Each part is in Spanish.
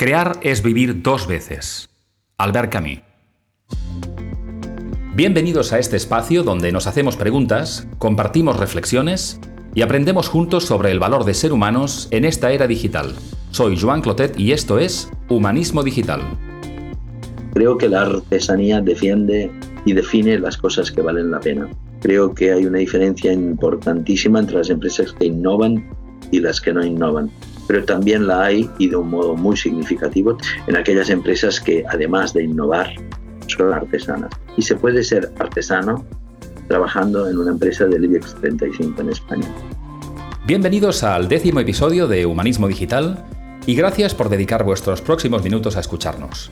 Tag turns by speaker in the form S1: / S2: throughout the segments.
S1: Crear es vivir dos veces. Albert Camus. Bienvenidos a este espacio donde nos hacemos preguntas, compartimos reflexiones y aprendemos juntos sobre el valor de ser humanos en esta era digital. Soy Joan Clotet y esto es Humanismo Digital.
S2: Creo que la artesanía defiende y define las cosas que valen la pena. Creo que hay una diferencia importantísima entre las empresas que innovan y las que no innovan pero también la hay y de un modo muy significativo en aquellas empresas que además de innovar son artesanas. Y se puede ser artesano trabajando en una empresa del IBEX 35 en España.
S1: Bienvenidos al décimo episodio de Humanismo Digital y gracias por dedicar vuestros próximos minutos a escucharnos.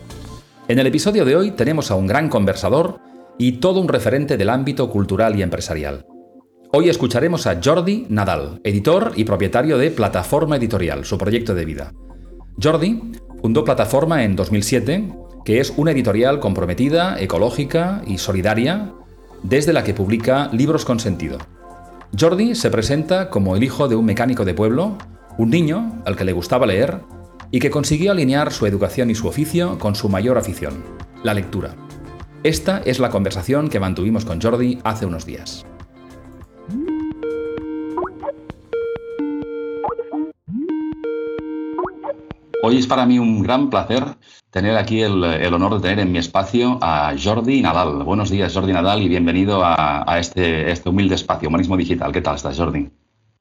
S1: En el episodio de hoy tenemos a un gran conversador y todo un referente del ámbito cultural y empresarial. Hoy escucharemos a Jordi Nadal, editor y propietario de Plataforma Editorial, su proyecto de vida. Jordi fundó Plataforma en 2007, que es una editorial comprometida, ecológica y solidaria, desde la que publica libros con sentido. Jordi se presenta como el hijo de un mecánico de pueblo, un niño al que le gustaba leer y que consiguió alinear su educación y su oficio con su mayor afición, la lectura. Esta es la conversación que mantuvimos con Jordi hace unos días. Hoy es para mí un gran placer tener aquí el, honor de tener en mi espacio a Jordi Nadal. Buenos días, Jordi Nadal, y bienvenido a, este, este, humilde espacio, Humanismo Digital. ¿Qué tal estás, Jordi?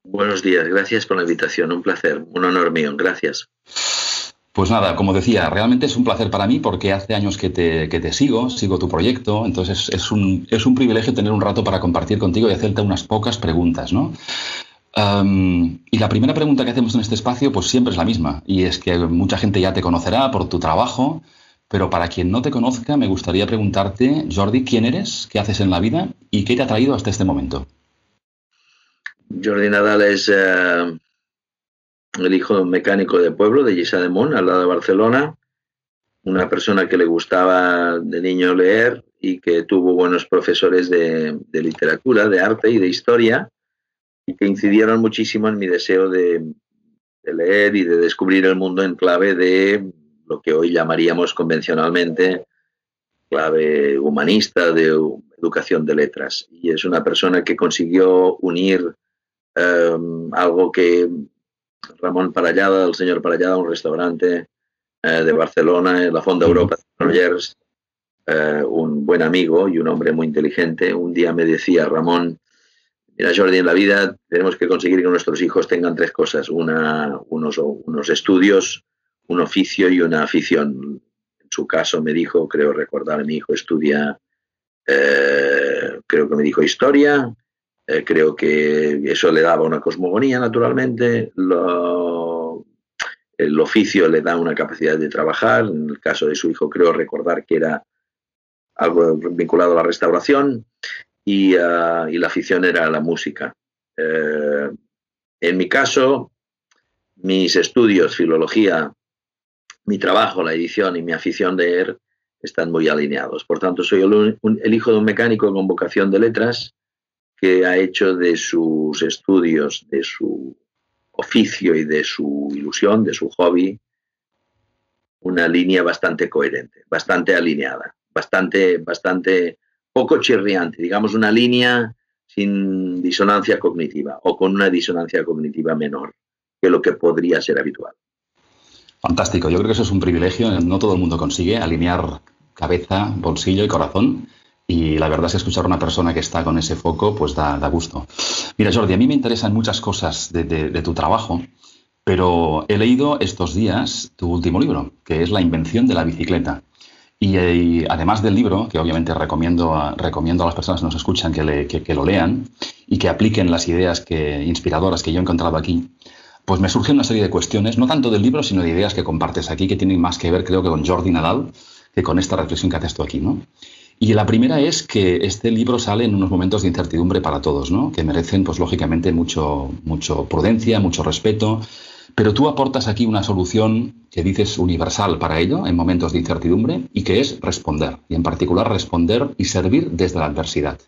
S2: Buenos días, gracias por la invitación. Un placer, un honor mío. Gracias.
S1: Pues nada, como decía, realmente es un placer para mí porque hace años que te, que te sigo, sigo tu proyecto, entonces es un, es un privilegio tener un rato para compartir contigo y hacerte unas pocas preguntas, ¿no? Y la primera pregunta que hacemos en este espacio, pues siempre es la misma, y es que mucha gente ya te conocerá por tu trabajo, pero para quien no te conozca, me gustaría preguntarte, Jordi, ¿quién eres? ¿Qué haces en la vida? ¿Y qué te ha traído hasta este momento?
S2: Jordi Nadal es eh, el hijo de un mecánico de pueblo, de Gisa de Mon, al lado de Barcelona, una persona que le gustaba de niño leer y que tuvo buenos profesores de literatura, de arte y de historia y que incidieron muchísimo en mi deseo de, leer y de descubrir el mundo en clave de lo que hoy llamaríamos convencionalmente clave humanista de educación de letras. Y es una persona que consiguió unir em, algo que Ramón Parallada, el señor Parallada, un restaurante eh, de Barcelona, en la Fonda Europa de eh, un buen amigo y un hombre muy inteligente, un día me decía, Ramón, Mira, Jordi, en la vida tenemos que conseguir que nuestros hijos tengan tres cosas, una, unos, unos estudios, un oficio y una afición. En su caso me dijo, creo recordar, mi hijo estudia, eh, creo que me dijo historia, eh, creo que eso le daba una cosmogonía naturalmente, el oficio le da una capacidad de trabajar, en el caso de su hijo creo recordar que era algo vinculado a la restauración, Ah, y, la afición era la música. Eh, en mi caso, mis estudios, filología, mi trabajo, la edición y mi afición de leer están muy alineados. Por tanto, soy el, hijo de un mecánico con vocación de letras que ha hecho de sus estudios, de su oficio y de su ilusión, de su hobby, una línea bastante coherente, bastante alineada, bastante, bastante poco chirriante, digamos una línea sin disonancia cognitiva o con una disonancia cognitiva menor que lo que podría ser habitual.
S1: Fantástico, yo creo que eso es un privilegio, no todo el mundo consigue alinear cabeza, bolsillo y corazón. Y la verdad es que escuchar a una persona que está con ese foco, pues da, gusto. Mira, Jordi, a mí me interesan muchas cosas de tu trabajo, pero he leído estos días tu último libro, que es La invención de la bicicleta. Y, además del libro, que obviamente recomiendo a, recomiendo a las personas que nos escuchan que, que, lo lean y que apliquen las ideas que, inspiradoras que yo he encontrado aquí, pues me surgen una serie de cuestiones, no tanto del libro, sino de ideas que compartes aquí, que tienen más que ver, creo que con Jordi Nadal, que con esta reflexión que haces tú aquí, ¿no? Y la primera es que este libro sale en unos momentos de incertidumbre para todos, ¿no? Que merecen, pues lógicamente, mucho, mucho prudencia, mucho respeto, pero tú aportas aquí una solución que dices universal para ello en momentos de incertidumbre y que es responder, y en particular responder y servir desde la adversidad.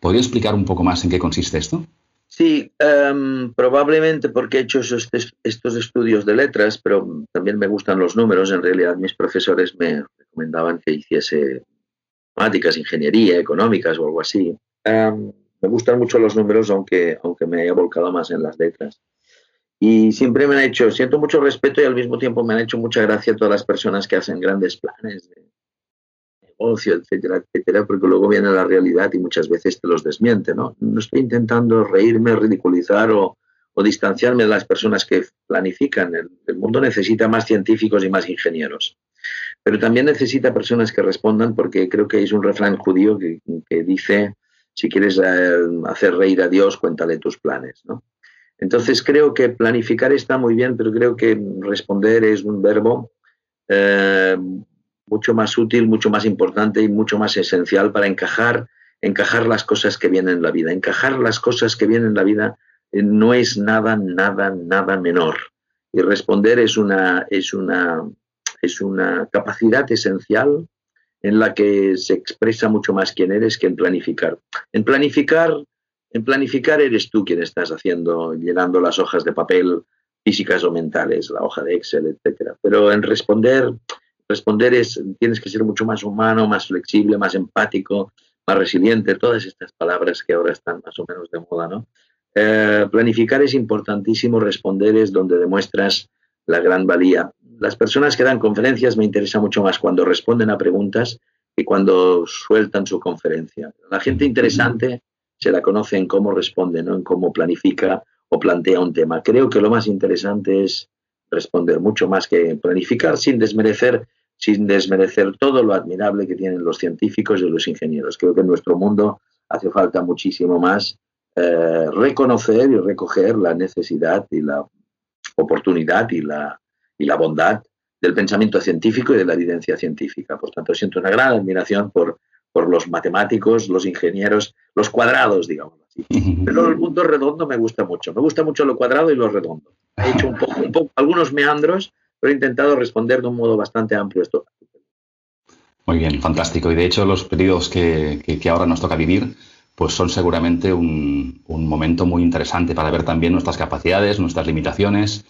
S1: ¿Podría explicar un poco más en qué consiste esto?
S2: Sí, em, probablemente porque he hecho estos estudios de letras, pero también me gustan los números. En realidad, mis profesores me recomendaban que hiciese matemáticas, ingeniería, económicas o algo así. Em, me gustan mucho los números, aunque, aunque me haya volcado más en las letras. Y siempre me han hecho, siento mucho respeto y al mismo tiempo me han hecho mucha gracia todas las personas que hacen grandes planes de negocio, etcétera, etcétera, porque luego viene la realidad y muchas veces te los desmiente, ¿no? No estoy intentando reírme, ridiculizar o, o distanciarme de las personas que planifican. El, mundo necesita más científicos y más ingenieros. Pero también necesita personas que respondan porque creo que es un refrán judío que, que dice, si quieres eh, hacer reír a Dios, cuéntale tus planes, ¿no? Entonces creo que planificar está muy bien, pero creo que responder es un verbo eh, mucho más útil, mucho más importante y mucho más esencial para encajar, encajar las cosas que vienen en la vida. Encajar las cosas que vienen en la vida eh, no es nada, nada, nada menor. Y responder es una, es una, es una capacidad esencial en la que se expresa mucho más quién eres que en planificar. En planificar en planificar eres tú quien estás haciendo, llenando las hojas de papel físicas o mentales, la hoja de Excel, etcétera. Pero en responder, responder es, tienes que ser mucho más humano, más flexible, más empático, más resiliente, todas estas palabras que ahora están más o menos de moda, ¿no? Eh, planificar es importantísimo, responder es donde demuestras la gran valía. Las personas que dan conferencias me interesa mucho más cuando responden a preguntas que cuando sueltan su conferencia. La gente interesante se la conoce en cómo responde, ¿no? en cómo planifica o plantea un tema. Creo que lo más interesante es responder mucho más que planificar sin desmerecer sin desmerecer todo lo admirable que tienen los científicos y los ingenieros. Creo que en nuestro mundo hace falta muchísimo más eh, reconocer y recoger la necesidad y la oportunidad y la, y la bondad del pensamiento científico y de la evidencia científica. Por tanto, siento una gran admiración por por los matemáticos, los ingenieros, los cuadrados, digamos así. Pero el mundo redondo me gusta mucho. Me gusta mucho lo cuadrado y lo redondo. He hecho un poco, un poco algunos meandros, pero he intentado responder de un modo bastante amplio esto.
S1: Muy bien, fantástico. Y de hecho, los periodos que, que, que ahora nos toca vivir, pues son seguramente un, un, momento muy interesante para ver también nuestras capacidades, nuestras limitaciones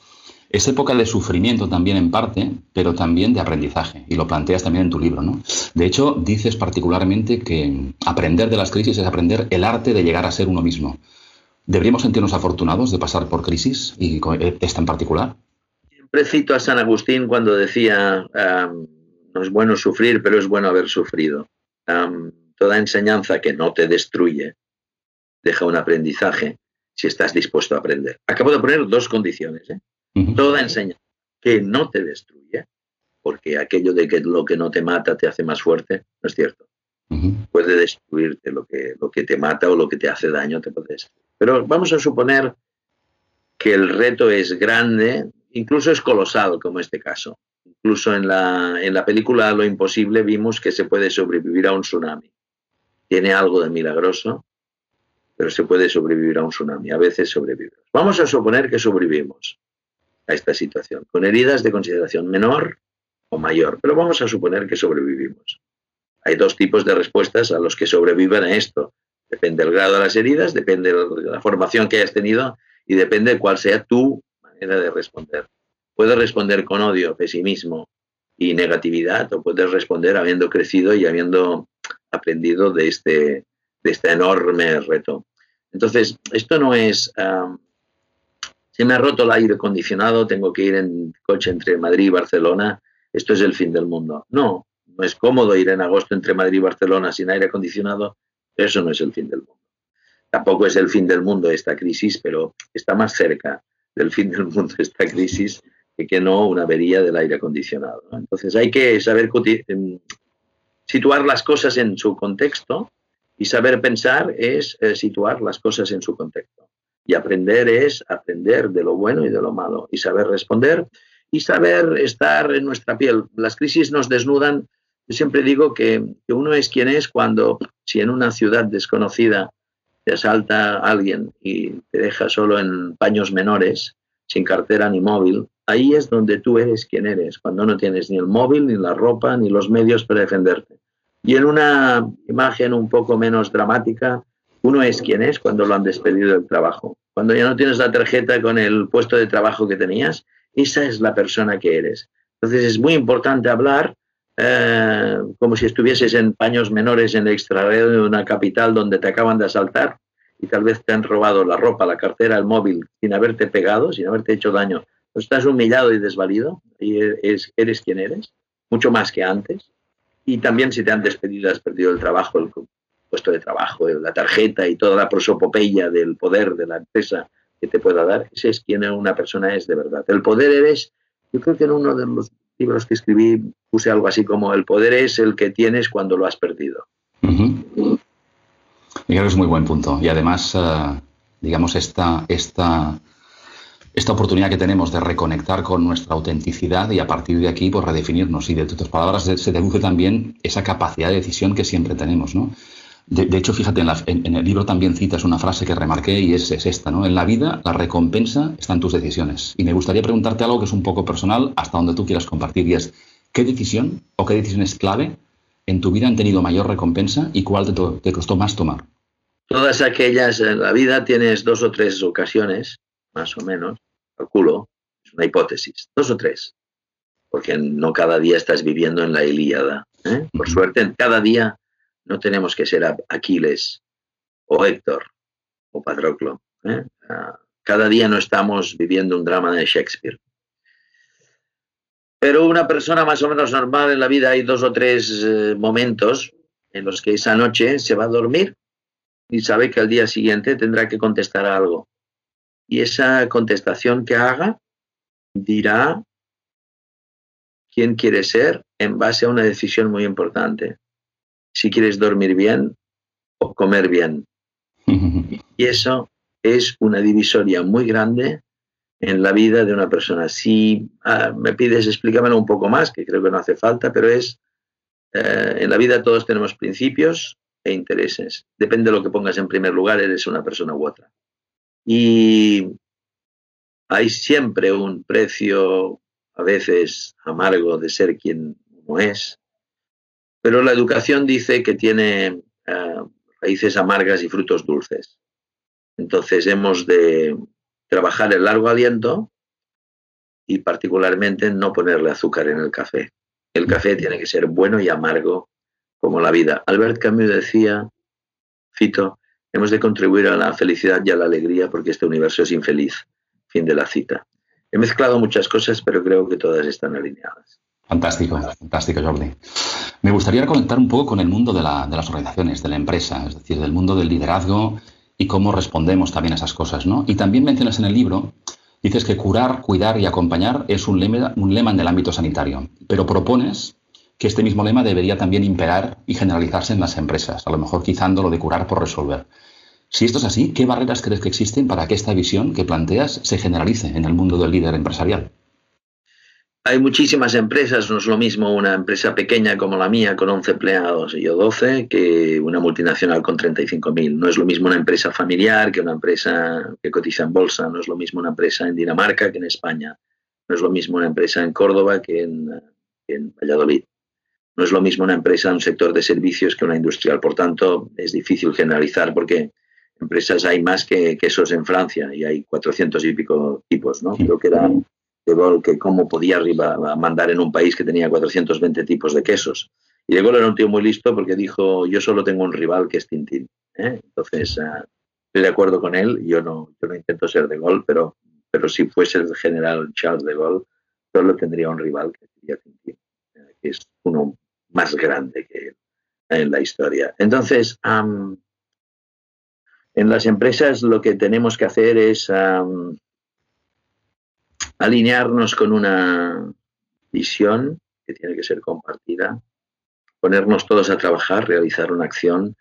S1: es época de sufrimiento también en parte, pero también de aprendizaje, y lo planteas también en tu libro, ¿no? De hecho, dices particularmente que aprender de las crisis es aprender el arte de llegar a ser uno mismo. ¿Deberíamos sentirnos afortunados de pasar por crisis, y esta en particular?
S2: Siempre cito a San Agustín cuando decía, no es bueno sufrir, pero es bueno haber sufrido. Toda enseñanza que no te destruye deja un aprendizaje si estás dispuesto a aprender. Acabo de poner dos condiciones. ¿eh? Toda enseñanza que no te destruye, porque aquello de que lo que no te mata te hace más fuerte, no es cierto. Puede destruirte lo que, lo que te mata o lo que te hace daño, te puede Pero vamos a suponer que el reto es grande, incluso es colosal, como este caso. Incluso en la, en la película Lo Imposible vimos que se puede sobrevivir a un tsunami. Tiene algo de milagroso, pero se puede sobrevivir a un tsunami. A veces sobrevivimos. Vamos a suponer que sobrevivimos a esta situación, con heridas de consideración menor o mayor, pero vamos a suponer que sobrevivimos. Hay dos tipos de respuestas a los que sobreviven a esto. Depende del grado de las heridas, depende de la formación que hayas tenido y depende de cuál sea tu manera de responder. Puedes responder con odio, pesimismo y negatividad o puedes responder habiendo crecido y habiendo aprendido de este, de este enorme reto. Entonces, esto no es se me ha roto el aire acondicionado, tengo que ir en coche entre Madrid y Barcelona, esto es el fin del mundo. No, no es cómodo ir en agosto entre Madrid y Barcelona sin aire acondicionado, eso no es el fin del mundo. Tampoco es el fin del mundo esta crisis, pero está más cerca del fin del mundo esta crisis que, no una avería del aire acondicionado. Entonces hay que saber em, situar las cosas en su contexto y saber pensar es eh, situar las cosas en su contexto. Y aprender es aprender de lo bueno y de lo malo y saber responder y saber estar en nuestra piel. Las crisis nos desnudan. Yo siempre digo que, uno es quien es cuando, si en una ciudad desconocida te asalta alguien y te deja solo en paños menores, sin cartera ni móvil, ahí es donde tú eres quien eres, cuando no tienes ni el móvil, ni la ropa, ni los medios para defenderte. Y en una imagen un poco menos dramática, uno es quien es cuando lo han despedido del trabajo. Cuando ya no tienes la tarjeta con el puesto de trabajo que tenías, esa es la persona que eres. Entonces es muy importante hablar eh, como si estuvieses en paños menores en el extrarradio de una capital donde te acaban de asaltar y tal vez te han robado la ropa, la cartera, el móvil, sin haberte pegado, sin haberte hecho daño. Pues estás humillado y desvalido y eres quien eres, mucho más que antes. Y también si te han despedido, has perdido el trabajo, el puesto de trabajo, la tarjeta y toda la prosopopeya del poder de la empresa que te pueda dar, ese es quien una persona es de verdad. El poder eres, yo creo que en uno de los libros que escribí puse algo así como el poder es el que tienes cuando lo has perdido.
S1: Y creo que es muy buen punto. Y además, eh, digamos, esta, esta, esta oportunidad que tenemos de reconectar con nuestra autenticidad y a partir de aquí, pues redefinirnos. Y de tus palabras se deduce también esa capacidad de decisión que siempre tenemos, ¿no? De, hecho, fíjate, en, el libro también citas una frase que remarqué y es, es, esta, ¿no? En la vida la recompensa está en tus decisiones. Y me gustaría preguntarte algo que es un poco personal, hasta donde tú quieras compartir, y es, ¿qué decisión o qué decisión es clave en tu vida han tenido mayor recompensa y cuál te, costó más tomar?
S2: Todas aquellas, en la vida tienes dos o tres ocasiones, más o menos, calculo, es una hipótesis, dos o tres, porque no cada día estás viviendo en la Ilíada. ¿eh? Por suerte, en cada día no tenemos que ser Aquiles o Héctor o Patroclo. ¿eh? Cada día no estamos viviendo un drama de Shakespeare. Pero una persona más o menos normal en la vida hay dos o tres eh, momentos en los que esa noche se va a dormir y sabe que al día siguiente tendrá que contestar algo. Y esa contestación que haga dirá quién quiere ser en base a una decisión muy importante. Si quieres dormir bien o comer bien. Y eso es una divisoria muy grande en la vida de una persona. Si ah, me pides explícamelo un poco más, que creo que no hace falta, pero es, eh, en la vida todos tenemos principios e intereses. Depende de lo que pongas en primer lugar, eres una persona u otra. Y hay siempre un precio, a veces amargo, de ser quien uno es, pero la educación dice que tiene eh, raíces amargas y frutos dulces. Entonces hemos de trabajar el largo aliento y particularmente no ponerle azúcar en el café. El café tiene que ser bueno y amargo como la vida. Albert Camus decía, cito, hemos de contribuir a la felicidad y a la alegría porque este universo es infeliz. Fin de la cita. He mezclado muchas cosas, pero creo que todas están alineadas.
S1: Fantástico, fantástico, Jordi. Me gustaría conectar un poco con el mundo de, la, de las organizaciones, de la empresa, es decir, del mundo del liderazgo y cómo respondemos también a esas cosas, ¿no? Y también mencionas en el libro, dices que curar, cuidar y acompañar es un lema, un lema en el ámbito sanitario, pero propones que este mismo lema debería también imperar y generalizarse en las empresas, a lo mejor quizando lo de curar por resolver. Si esto es así, ¿qué barreras crees que existen para que esta visión que planteas se generalice en el mundo del líder empresarial?
S2: Hay muchísimas empresas, no es lo mismo una empresa pequeña como la mía con 11 empleados y yo 12 que una multinacional con 35.000. No es lo mismo una empresa familiar que una empresa que cotiza en bolsa, no es lo mismo una empresa en Dinamarca que en España, no es lo mismo una empresa en Córdoba que en, en Valladolid. No es lo mismo una empresa en un sector de servicios que una industrial. Por tanto, es difícil generalizar porque empresas hay más que quesos en Francia y hay 400 y pico tipos, ¿no? Creo que era de Gaulle que cómo podía arriba, mandar en un país que tenía 420 tipos de quesos. Y de Gaulle era un tío muy listo porque dijo, yo solo tengo un rival que es Tintín. ¿eh? Entonces, ah, estoy de acuerdo con él, yo no, yo no intento ser de Gaulle, pero, pero si fuese el general Charles de Gaulle, solo tendría un rival que sería Tintín, eh, que es uno más grande que él en la historia. Entonces, en las empresas lo que tenemos que hacer es alinearnos con una visión que tiene que ser compartida, ponernos todos a trabajar, realizar una acción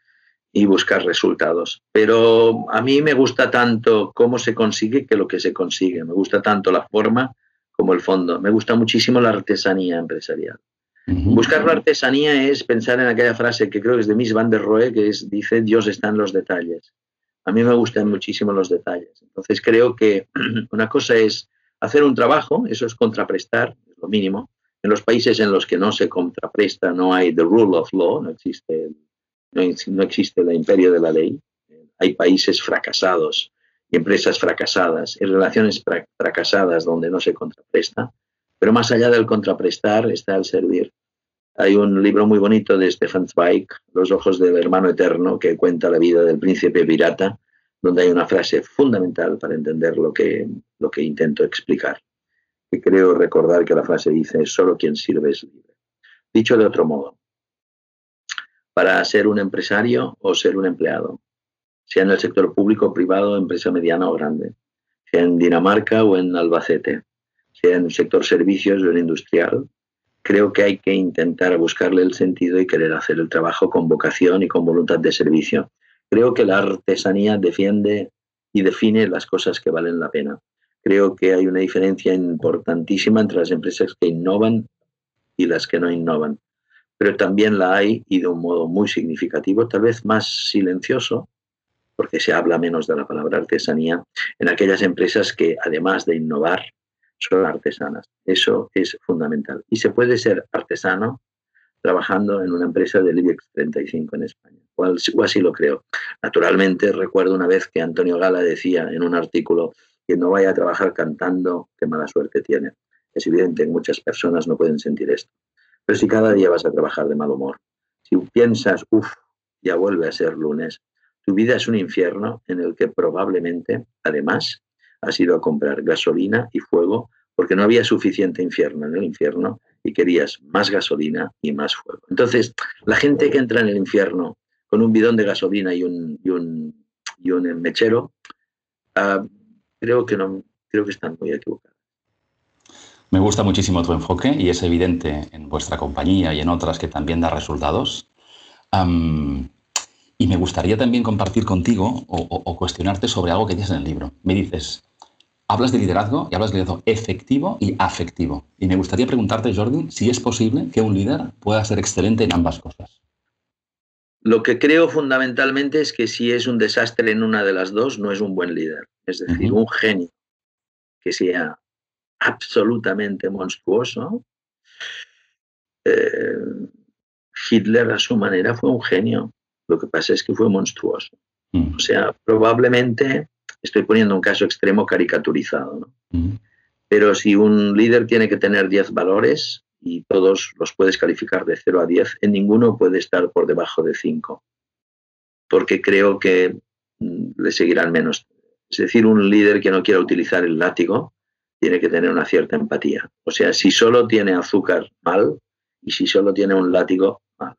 S2: y buscar resultados. Pero a mí me gusta tanto cómo se consigue que lo que se consigue. Me gusta tanto la forma como el fondo. Me gusta muchísimo la artesanía empresarial. Buscar la artesanía es pensar en aquella frase que creo que es de Miss Van der Rohe, que es, dice, Dios está en los detalles. A mí me gustan muchísimo los detalles. Entonces creo que una cosa es hacer un trabajo, eso es contraprestar, es lo mínimo. En los países en los que no se contrapresta no hay the rule of law, no existe, no, existe el imperio de la ley. Hay países fracasados y empresas fracasadas y relaciones fracasadas donde no se contrapresta. Pero más allá del contraprestar está el servir. Hay un libro muy bonito de Stefan Zweig, Los ojos del hermano eterno, que cuenta la vida del príncipe pirata, donde hay una frase fundamental para entender lo que, lo que intento explicar. Y creo recordar que la frase dice, solo quien sirve es libre. Dicho de otro modo, para ser un empresario o ser un empleado, sea en el sector público, privado, empresa mediana o grande, sea en Dinamarca o en Albacete, sea en el sector servicios o en industrial, creo que hay que intentar buscarle el sentido y querer hacer el trabajo con vocación y con voluntad de servicio. Creo que la artesanía defiende y define las cosas que valen la pena. Creo que hay una diferencia importantísima entre las empresas que innovan y las que no innovan. Pero también la hay, y de un modo muy significativo, tal vez más silencioso, porque se habla menos de la palabra artesanía, en aquellas empresas que, además de innovar, son artesanas. Eso es fundamental. Y se puede ser artesano trabajando en una empresa del IBEX 35 en España. O así lo creo. Naturalmente, recuerdo una vez que Antonio Gala decía en un artículo que no vaya a trabajar cantando, qué mala suerte tiene. Es evidente que muchas personas no pueden sentir esto. Pero si cada día vas a trabajar de mal humor, si piensas, uff, ya vuelve a ser lunes, tu vida es un infierno en el que probablemente, además, has ido a comprar gasolina y fuego porque no había suficiente infierno en el infierno y querías más gasolina y más fuego. Entonces, la gente que entra en el infierno con un bidón de gasolina y un, y un, y un mechero, uh, creo, que no, creo que están muy equivocados.
S1: Me gusta muchísimo tu enfoque y es evidente en vuestra compañía y en otras que también da resultados. Y me gustaría también compartir contigo o, o, cuestionarte sobre algo que dices en el libro. Me dices, hablas de liderazgo y hablas de liderazgo efectivo y afectivo. Y me gustaría preguntarte, Jordi, si es posible que un líder pueda ser excelente en ambas cosas.
S2: Lo que creo fundamentalmente es que si es un desastre en una de las dos, no es un buen líder. Es decir, un genio que sea absolutamente monstruoso. Eh, Hitler a su manera fue un genio. Lo que pasa es que fue monstruoso. Mm. O sea, probablemente Estoy poniendo un caso extremo caricaturizado. Pero si un líder tiene que tener 10 valores y todos los puedes calificar de 0 a 10, en ninguno puede estar por debajo de 5. Porque creo que mm, le seguirán menos. Es decir, un líder que no quiera utilizar el látigo tiene que tener una cierta empatía. O sea, si solo tiene azúcar, mal, y si solo tiene un látigo, mal.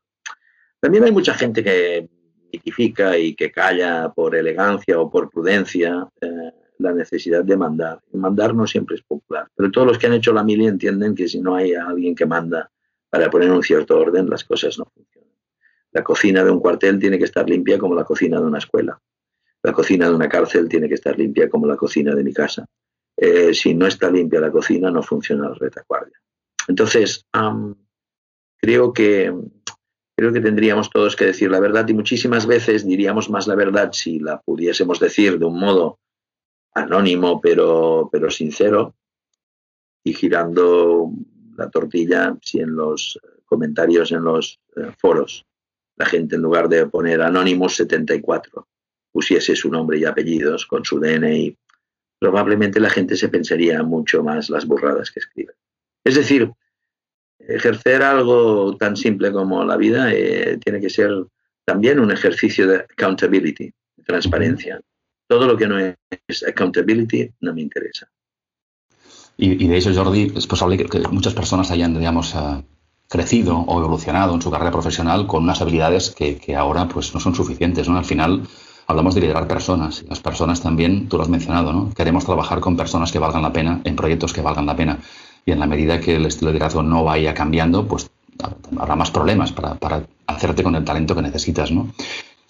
S2: También hay mucha gente que y que calla por elegancia o por prudencia eh, la necesidad de mandar. mandar no siempre es popular, pero todos los que han hecho la mili entienden que si no hay alguien que manda para poner un cierto orden, las cosas no funcionan. La cocina de un cuartel tiene que estar limpia como la cocina de una escuela. La cocina de una cárcel tiene que estar limpia como la cocina de mi casa. Eh, si no está limpia la cocina, no funciona la retaguardia. Entonces, creo que creo que tendríamos todos que decir la verdad y muchísimas veces diríamos más la verdad si la pudiésemos decir de un modo anónimo pero, pero sincero y girando la tortilla si en los comentarios en los eh, foros la gente en lugar de poner anónimos 74 pusiese su nombre y apellidos con su DNI, probablemente la gente se pensaría mucho más las burradas que escribe. Es decir, ejercer algo tan simple como la vida eh, tiene que ser también un ejercicio de accountability, de transparencia. Todo lo que no es accountability no me interesa.
S1: Y, de eso, Jordi, es posible que, muchas personas hayan, digamos, uh, crecido o evolucionado en su carrera profesional con unas habilidades que, ahora pues, no son suficientes. ¿no? Al final hablamos de liderar personas. Las personas también, tú lo has mencionado, ¿no? queremos trabajar con personas que valgan la pena, en proyectos que valgan la pena y en la medida que el estilo de liderazgo no vaya cambiando, pues habrá más problemas para, hacerte con el talento que necesitas, ¿no?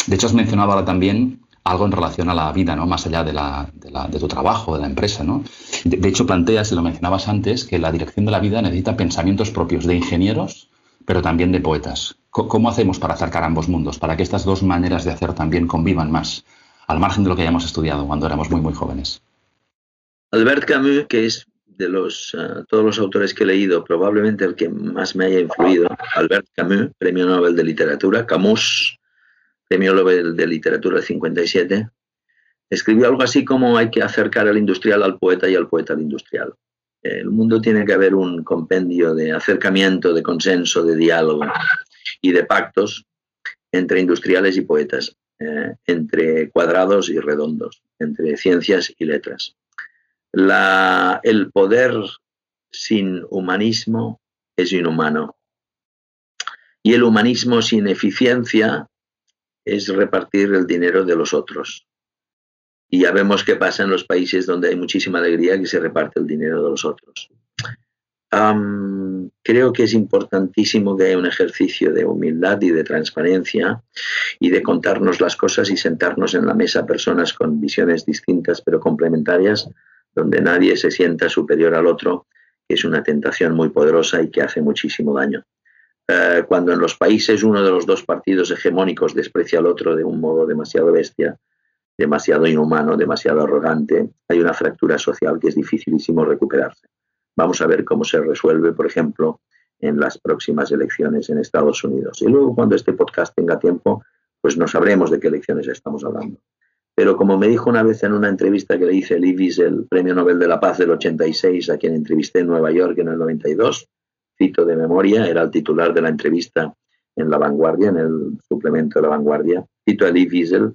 S1: De hecho, has mencionado ahora también algo en relación a la vida, ¿no? Más allá de, la, de, tu trabajo, de la empresa, ¿no? De, hecho, planteas, y lo mencionabas antes, que la dirección de la vida necesita pensamientos propios de ingenieros, pero también de poetas. ¿Cómo hacemos para acercar ambos mundos? Para que estas dos maneras de hacer también convivan más, al margen de lo que hayamos estudiado cuando éramos muy, muy jóvenes.
S2: Albert Camus, que es de los, eh, todos los autores que he leído, probablemente el que más me haya influido, Albert Camus, Premio Nobel de Literatura, Camus, premio Nobel de Literatura del 57, escribió algo así como hay que acercar al industrial al poeta y al poeta al industrial. El mundo tiene que haber un compendio de acercamiento, de consenso, de diálogo y de pactos entre industriales y poetas, eh, entre cuadrados y redondos, entre ciencias y letras. El poder sin humanismo es inhumano y el humanismo sin eficiencia es repartir el dinero de los otros. Y ya vemos qué pasa en los países donde hay muchísima alegría que se reparte el dinero de los otros. creo que es importantísimo que haya un ejercicio de humildad y de transparencia y de contarnos las cosas y sentarnos en la mesa personas con visiones distintas pero complementarias, donde nadie se sienta superior al otro, que es una tentación muy poderosa y que hace muchísimo daño. Eh, cuando en los países uno de los dos partidos hegemónicos desprecia al otro de un modo demasiado bestia, demasiado inhumano, demasiado arrogante, hay una fractura social que es dificilísimo recuperarse. Vamos a ver cómo se resuelve, por ejemplo, en las próximas elecciones en Estados Unidos. Y luego, cuando este podcast tenga tiempo, pues no sabremos de qué elecciones estamos hablando. Pero como me dijo una vez en una entrevista que le hice el IBIS, el Premio Nobel de la Paz del 86, a quien entrevisté en Nueva York en el 92, cito de memoria, era el titular de la entrevista en La Vanguardia, en el suplemento de La Vanguardia, cito a Lee Wiesel,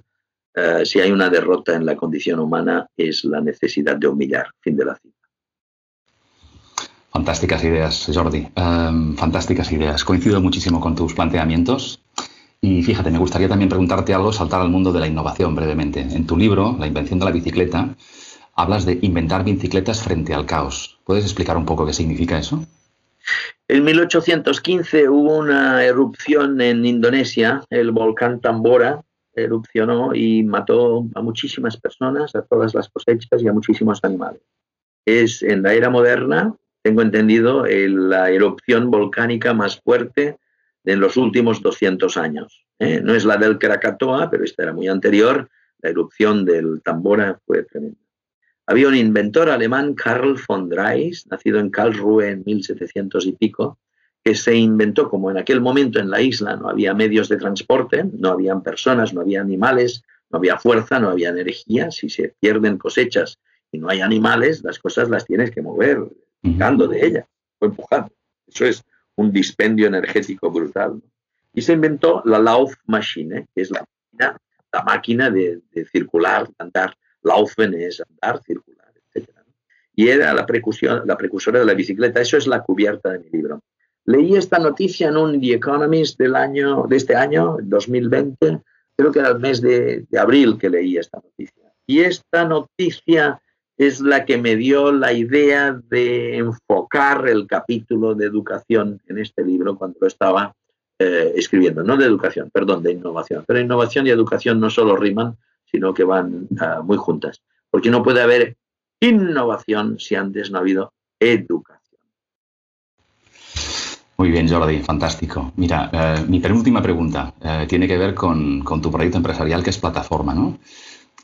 S2: eh, si hay una derrota en la condición humana es la necesidad de humillar. Fin de la cita.
S1: Fantásticas ideas, Jordi. Em, fantásticas ideas. Coincido muchísimo con tus planteamientos. Y fíjate, me gustaría también preguntarte algo, saltar al mundo de la innovación brevemente. En tu libro, La invención de la bicicleta, hablas de inventar bicicletas frente al caos. ¿Puedes explicar un poco qué significa eso?
S2: En 1815 hubo una erupción en Indonesia, el volcán Tambora erupcionó y mató a muchísimas personas, a todas las cosechas y a muchísimos animales. Es en la era moderna, tengo entendido, la erupción volcánica más fuerte de los últimos 200 años. ¿eh? No es la del Krakatoa, pero esta era muy anterior. La erupción del Tambora fue tremenda. Había un inventor alemán, Karl von Drais, nacido en Karlsruhe en 1700 y pico, que se inventó, como en aquel momento en la isla no había medios de transporte, no habían personas, no había animales, no había fuerza, no había energía. Si se pierden cosechas y no hay animales, las cosas las tienes que mover, empujando de ella o empujando. Eso es un dispendio energético brutal. Y se inventó la Laufmaschine, que es la máquina, la máquina de, circular, andar Laufen es andar, circular, etc. Y era la, la precursora de la bicicleta. Eso es la cubierta de mi libro. Leí esta noticia en un The Economist del año, de este año, 2020, creo que era el mes de abril que leí esta noticia. Y esta noticia es la que me dio la idea de enfocar el capítulo de educación en este libro cuando lo estaba eh, escribiendo. No de educación, perdón, de innovación. Pero innovación y educación no solo riman, sino que van ah, muy juntas. Porque no puede haber innovación si antes no ha habido educación.
S1: Muy bien, Jordi, fantástico. Mira, eh, mi penúltima pregunta eh, tiene que ver con, con, tu proyecto empresarial que es Plataforma, ¿no?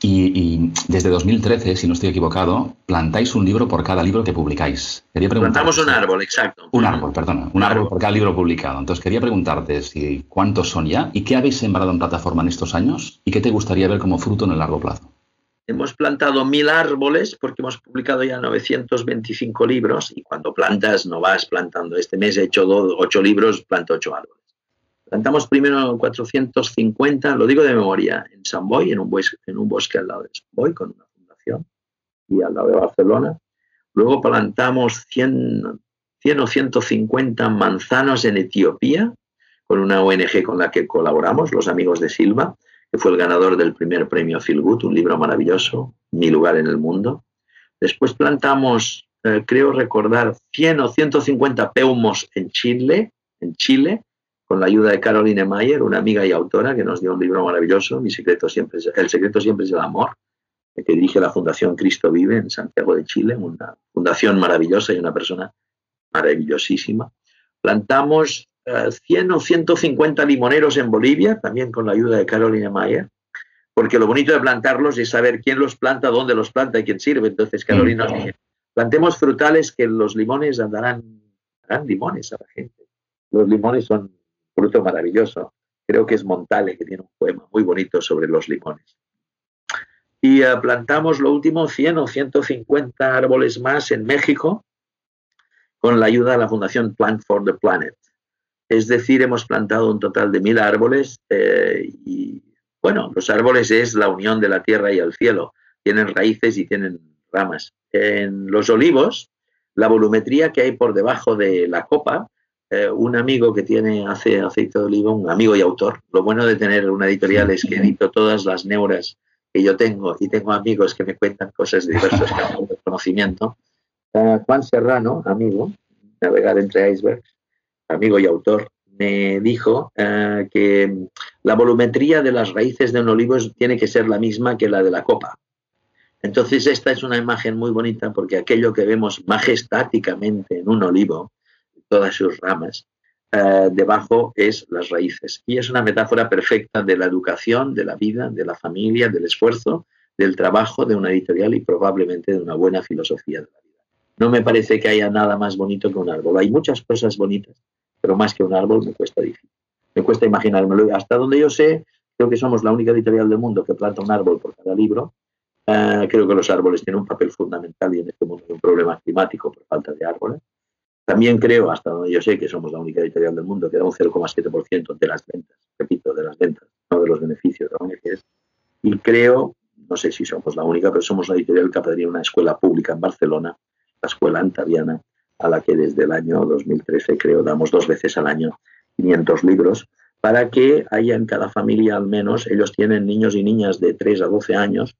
S1: Y, desde 2013, si no estoy equivocado, plantáis un libro por cada libro que publicáis.
S2: Quería Plantamos un árbol, exacto.
S1: Un árbol, perdona. Un, árbol, por cada libro publicado. Entonces quería preguntarte si cuántos son ya y qué habéis sembrado en plataforma en estos años y qué te gustaría ver como fruto en el largo plazo.
S2: Hemos plantado mil árboles porque hemos publicado ya 925 libros y cuando plantas no vas plantando. Este mes he hecho ocho libros, planto ocho árboles. Plantamos primero 450, lo digo de memoria, en San Boy, en un, bosque, al lado de San Boy, con una fundación, y al lado de Barcelona. Luego plantamos 100, 100 o 150 manzanos en Etiopía, con una ONG con la que colaboramos, los amigos de Silva, que fue el ganador del primer premio Feel Good, un libro maravilloso, Mi lugar en el mundo. Después plantamos, eh, creo recordar, 100 o 150 peumos en Chile, en Chile, con la ayuda de Caroline Mayer, una amiga y autora que nos dio un libro maravilloso, Mi secreto siempre es, El secreto siempre es el amor, que dirige la Fundación Cristo Vive en Santiago de Chile, una fundación maravillosa y una persona maravillosísima. Plantamos 100 eh, o 150 limoneros en Bolivia, también con la ayuda de Caroline Mayer, porque lo bonito de plantarlos es saber quién los planta, dónde los planta y quién sirve. Entonces Carolina nos plantemos frutales que los limones darán, darán limones a la gente. Los limones son fruto maravilloso creo que es Montale, que tiene un poema muy bonito sobre los limones. Y eh, plantamos lo último 100 o 150 árboles más en México con la ayuda de la Fundación Plant for the Planet. Es decir, hemos plantado un total de mil árboles eh, y, bueno, los árboles es la unión de la tierra y el cielo. Tienen raíces y tienen ramas. En los olivos, la volumetría que hay por debajo de la copa, eh, un amigo que tiene, hace aceite de oliva, un amigo y autor. Lo bueno de tener una editorial es que edito todas las neuras que yo tengo y tengo amigos que me cuentan cosas de diversos campos de conocimiento. Uh, Juan Serrano, amigo, navegar entre icebergs, amigo y autor, me dijo uh, que la volumetría de las raíces de un olivo tiene que ser la misma que la de la copa. Entonces esta es una imagen muy bonita porque aquello que vemos majestáticamente en un olivo, todas sus ramas, uh, debajo es las raíces. Y es una metáfora perfecta de la educación, de la vida, de la familia, del esfuerzo, del trabajo de una editorial y probablemente de una buena filosofía de la vida. No me parece que haya nada más bonito que un árbol. Hay muchas cosas bonitas, pero más que un árbol me cuesta difícil. Me cuesta imaginármelo. Hasta donde yo sé, creo que somos la única editorial del mundo que planta un árbol por cada libro. Uh, creo que los árboles tienen un papel fundamental y en este mundo hay un problema climático por falta de árboles. También creo, hasta donde yo sé, que somos la única editorial del mundo que da un 0,7% de las ventas, repito, de las ventas, no de los beneficios de la ONGs. Y creo, no sé si somos la única, pero somos la editorial que abriría una escuela pública en Barcelona la escuela antaviana, a la que desde el año 2013 creo damos dos veces al año 500 libros, para que haya en cada familia al menos, ellos tienen niños y niñas de 3 a 12 años,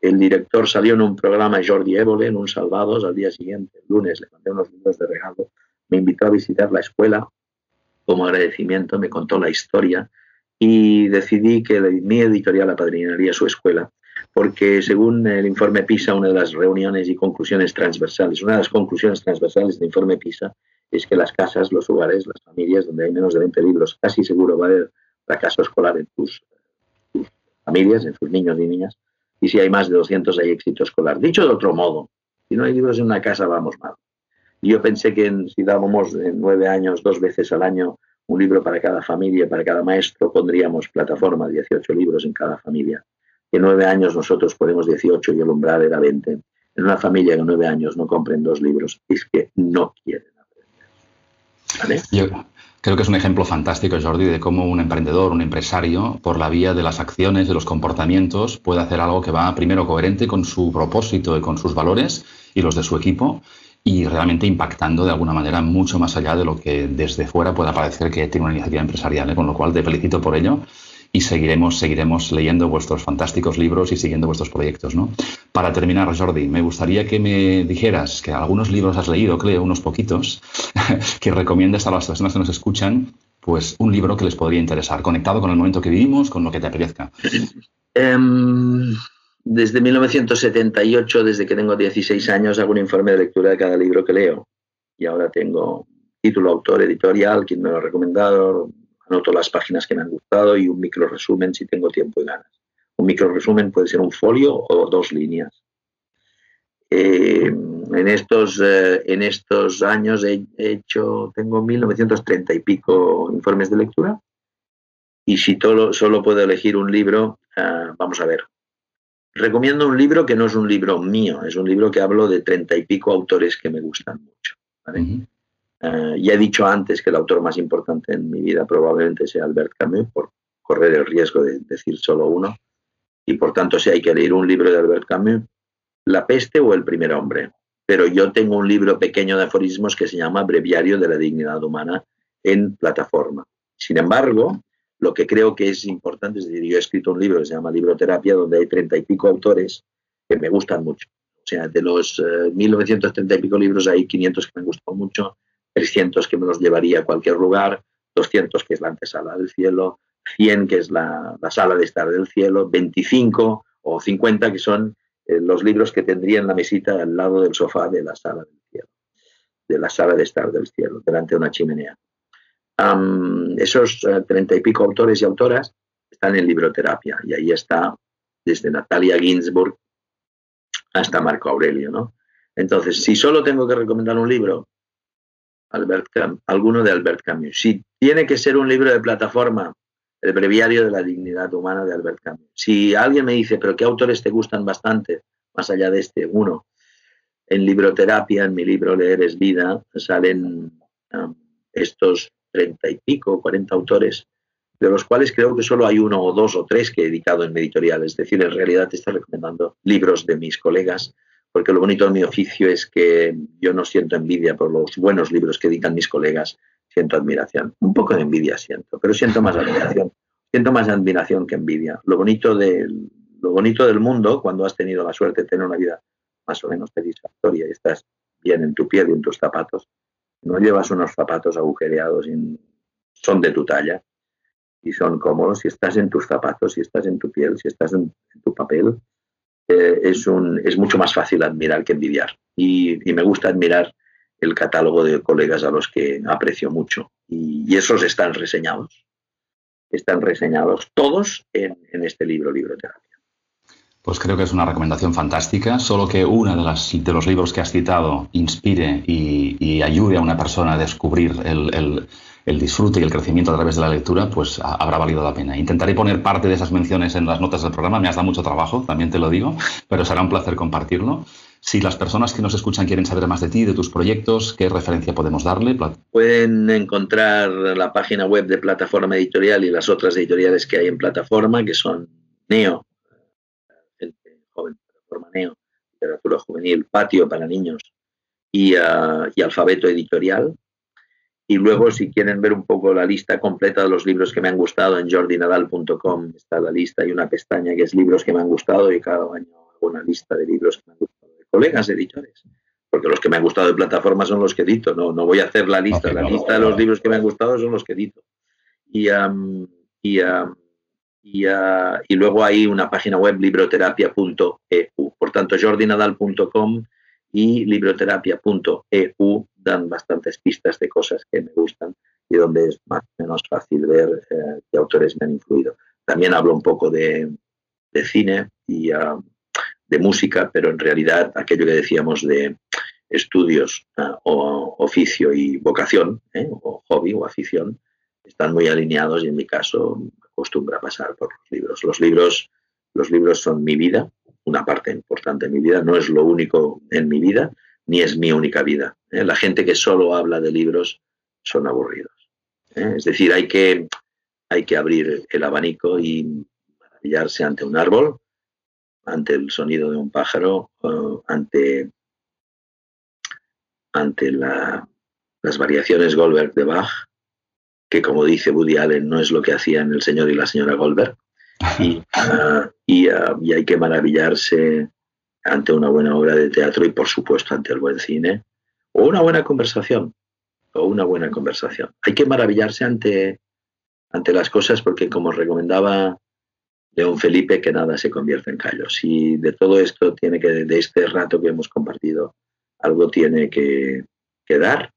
S2: el director salió en un programa Jordi Évole, en un Salvados, al día siguiente, el lunes, le mandé unos libros de regalo, me invitó a visitar la escuela. Como agradecimiento, me contó la historia y decidí que mi editorial apadrinaría su escuela porque según el informe PISA, una de las reuniones y conclusiones transversales, una de las conclusiones transversales del informe PISA es que las casas, los hogares, las familias donde hay menos de 20 libros, casi seguro va a haber fracaso escolar en tus, familias, en tus niños y niñas, y si hay más de 200 hay éxito escolar. Dicho de otro modo, si no hay libros en una casa vamos mal. yo pensé que si dábamos en nueve años, dos veces al año, un libro para cada familia, para cada maestro, pondríamos plataforma, 18 libros en cada familia en nueve años nosotros podemos 18 y el umbral era 20. En una familia en nueve años no compren dos libros, es que no quieren aprender.
S1: Yo creo que es un ejemplo fantástico, Jordi, de cómo un emprendedor, un empresario, por la vía de las acciones, de los comportamientos, puede hacer algo que va primero coherente con su propósito y con sus valores y los de su equipo y realmente impactando de alguna manera mucho más allá de lo que desde fuera pueda parecer que tiene una iniciativa empresarial, ¿eh? con lo cual te felicito por ello y seguiremos, seguiremos leyendo vuestros fantásticos libros y siguiendo vuestros proyectos. ¿no? Para terminar, Jordi, me gustaría que me dijeras que algunos libros has leído, creo, unos poquitos, que recomiendas a las personas que nos escuchan, pues un libro que les podría interesar, conectado con el momento que vivimos, con lo que te apetezca.
S2: Um, desde 1978, desde que tengo 16 años, hago un informe de lectura de cada libro que leo. Y ahora tengo título, autor, editorial, quien me lo ha recomendado, anoto las páginas que me han gustado y un micro resumen si tengo tiempo y ganas. Un micro resumen puede ser un folio o dos líneas. Eh, en, estos, eh, en estos años he hecho, tengo 1930 y pico informes de lectura y si solo puedo elegir un libro, uh, vamos a ver. Recomiendo un libro que no es un libro mío, es un libro que hablo de treinta y pico autores que me gustan mucho. ¿vale? Uh, ya he dicho antes que el autor más importante en mi vida probablemente sea Albert Camus, por correr el riesgo de decir solo uno. Y por tanto, si hay que leer un libro de Albert Camus, La peste o El primer hombre. Pero yo tengo un libro pequeño de aforismos que se llama Breviario de la Dignidad Humana en plataforma. Sin embargo, lo que creo que es importante, es decir, yo he escrito un libro que se llama Libroterapia, donde hay treinta y pico autores que me gustan mucho. O sea, de los uh, 1930 y pico libros hay 500 que me gustan mucho 300 que me los llevaría a cualquier lugar, 200 que es la antesala del cielo, 100 que es la, la sala de estar del cielo, 25 o 50 que son eh, los libros que tendría en la mesita al lado del sofá de la sala del cielo, de la sala de estar del cielo, delante de una chimenea. Esos uh, treinta y pico autores y autoras están en libroterapia y ahí está desde Natalia Ginsburg hasta Marco Aurelio, ¿no? Entonces, si solo tengo que recomendar un libro, Albert Camus, alguno de Albert Camus. Si tiene que ser un libro de plataforma, El breviario de la dignidad humana de Albert Camus. Si alguien me dice, pero ¿qué autores te gustan bastante? Más allá de este, uno. En libroterapia, en mi libro Leer es vida, salen um, estos treinta y pico, cuarenta autores, de los cuales creo que solo hay uno o dos o tres que he editado en mi editorial. Es decir, en realidad te estoy recomendando libros de mis colegas, porque lo bonito de mi oficio es que yo no siento envidia por los buenos libros que editan mis colegas, siento admiración. Un poco de envidia siento, pero siento más admiración. Siento más admiración que envidia. Lo bonito, de, lo bonito del mundo, cuando has tenido la suerte de tener una vida más o menos satisfactoria y estás bien en tu piel y en tus zapatos, no llevas unos zapatos agujereados, son de tu talla y son cómodos. Si estás en tus zapatos, si estás en tu piel, si estás en, tu papel, eh, es, un, es mucho más fácil admirar que envidiar. Y, me gusta admirar el catálogo de colegas a los que aprecio mucho. Y, esos están reseñados. Están reseñados todos en, en este libro, Libroterapia.
S1: Pues creo que es una recomendación fantástica, solo que uno de, de los libros que has citado inspire y, ayude a una persona a descubrir el, disfrute y el crecimiento a través de la lectura, pues habrá valido la pena. Intentaré poner parte de esas menciones en las notas del programa, me has dado mucho trabajo, también te lo digo, pero será un placer compartirlo. Si las personas que nos escuchan quieren saber más de ti, de tus proyectos, ¿qué referencia podemos darle?
S2: Pueden encontrar la página web de Plataforma Editorial y las otras editoriales que hay en Plataforma, que son Neo, Neo, literatura juvenil, patio para niños y, ah, y, alfabeto editorial. Y luego, si quieren ver un poco la lista completa de los libros que me han gustado, en jordinadal.com está la lista y una pestaña que es libros que me han gustado y cada año hago una lista de libros que me han gustado de colegas editores. Porque los que me han gustado de plataforma son los que edito, no, no voy a hacer la lista. la lista de los libros que me han gustado son los que edito. Y, y y, luego hay una página web libroterapia.eu. Por tanto, jordinadal.com y libroterapia.eu dan bastantes pistas de cosas que me gustan y donde es más o menos fácil ver eh, qué autores me han influido. También hablo un poco de, cine y ah, de música, pero en realidad aquello que decíamos de estudios ah, o oficio y vocación, ¿eh? o hobby o afición, están muy alineados y en mi caso acostumbra pasar por los libros. Los libros, los libros son mi vida, una parte importante de mi vida, no es lo único en mi vida, ni es mi única vida. ¿eh? La gente que solo habla de libros son aburridos. ¿eh? Es decir, hay que, hay que abrir el abanico y maravillarse ante un árbol, ante el sonido de un pájaro, ante, ante las variaciones Goldberg de Bach, que como dice Woody Allen no es lo que hacían el señor y la señora Goldberg. Y, ah, ah, y, hay que maravillarse ante una buena obra de teatro y por supuesto ante el buen cine o una buena conversación o una buena conversación. Hay que maravillarse ante, ante las cosas porque como recomendaba León Felipe, que nada se convierte en callos. Y de todo esto tiene que, de este rato que hemos compartido, algo tiene que, que dar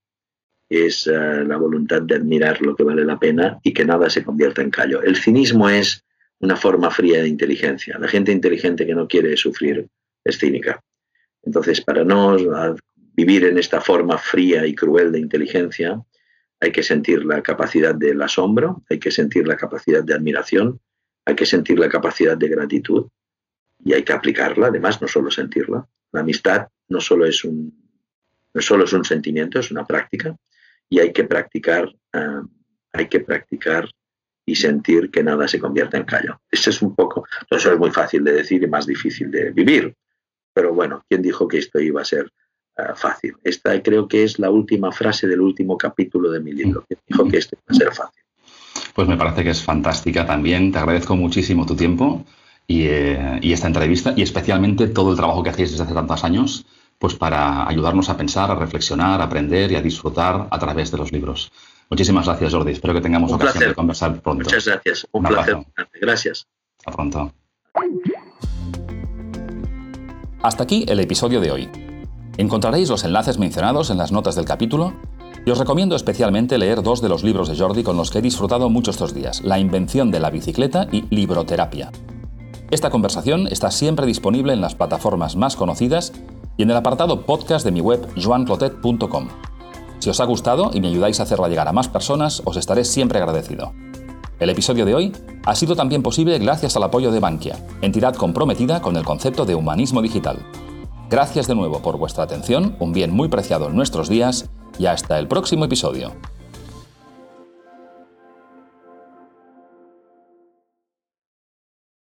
S2: es eh, la voluntad de admirar lo que vale la pena y que nada se convierta en callo. El cinismo es una forma fría de inteligencia. La gente inteligente que no quiere sufrir es cínica. Entonces, para no vivir en esta forma fría y cruel de inteligencia, hay que sentir la capacidad del asombro, hay que sentir la capacidad de admiración, hay que sentir la capacidad de gratitud y hay que aplicarla, además, no solo sentirla. La amistad no solo es un, no solo es un sentimiento, es una práctica y hay que practicar, eh, hay que practicar y sentir que nada se convierta en callo. Eso es un poco, eso es muy fácil de decir y más difícil de vivir. Pero bueno, ¿quién dijo que esto iba a ser eh, fácil? Esta creo que es la última frase del último capítulo de mi libro. ¿Quién dijo que esto iba a ser fácil?
S1: Pues me parece que es fantástica también. Te agradezco muchísimo tu tiempo y, eh, y esta entrevista y especialmente todo el trabajo que hacéis desde hace tantos años pues para ayudarnos a pensar, a reflexionar, a aprender y a disfrutar a través de los libros. Muchísimas gracias, Jordi. Espero que tengamos ocasión de conversar pronto.
S2: Muchas gracias. Un, placer. Gracias.
S1: Hasta pronto.
S3: Hasta aquí el episodio de hoy. Encontraréis los enlaces mencionados en las notas del capítulo y os recomiendo especialmente leer dos de los libros de Jordi con los que he disfrutado mucho estos días, La invención de la bicicleta y Libroterapia. Esta conversación está siempre disponible en las plataformas más conocidas y en el apartado podcast de mi web joanclotet.com. Si os ha gustado y me ayudáis a hacerla llegar a más personas, os estaré siempre agradecido. El episodio de hoy ha sido también posible gracias al apoyo de Bankia, entidad comprometida con el concepto de humanismo digital. Gracias de nuevo por vuestra atención, un bien muy preciado en nuestros días, y hasta el próximo episodio.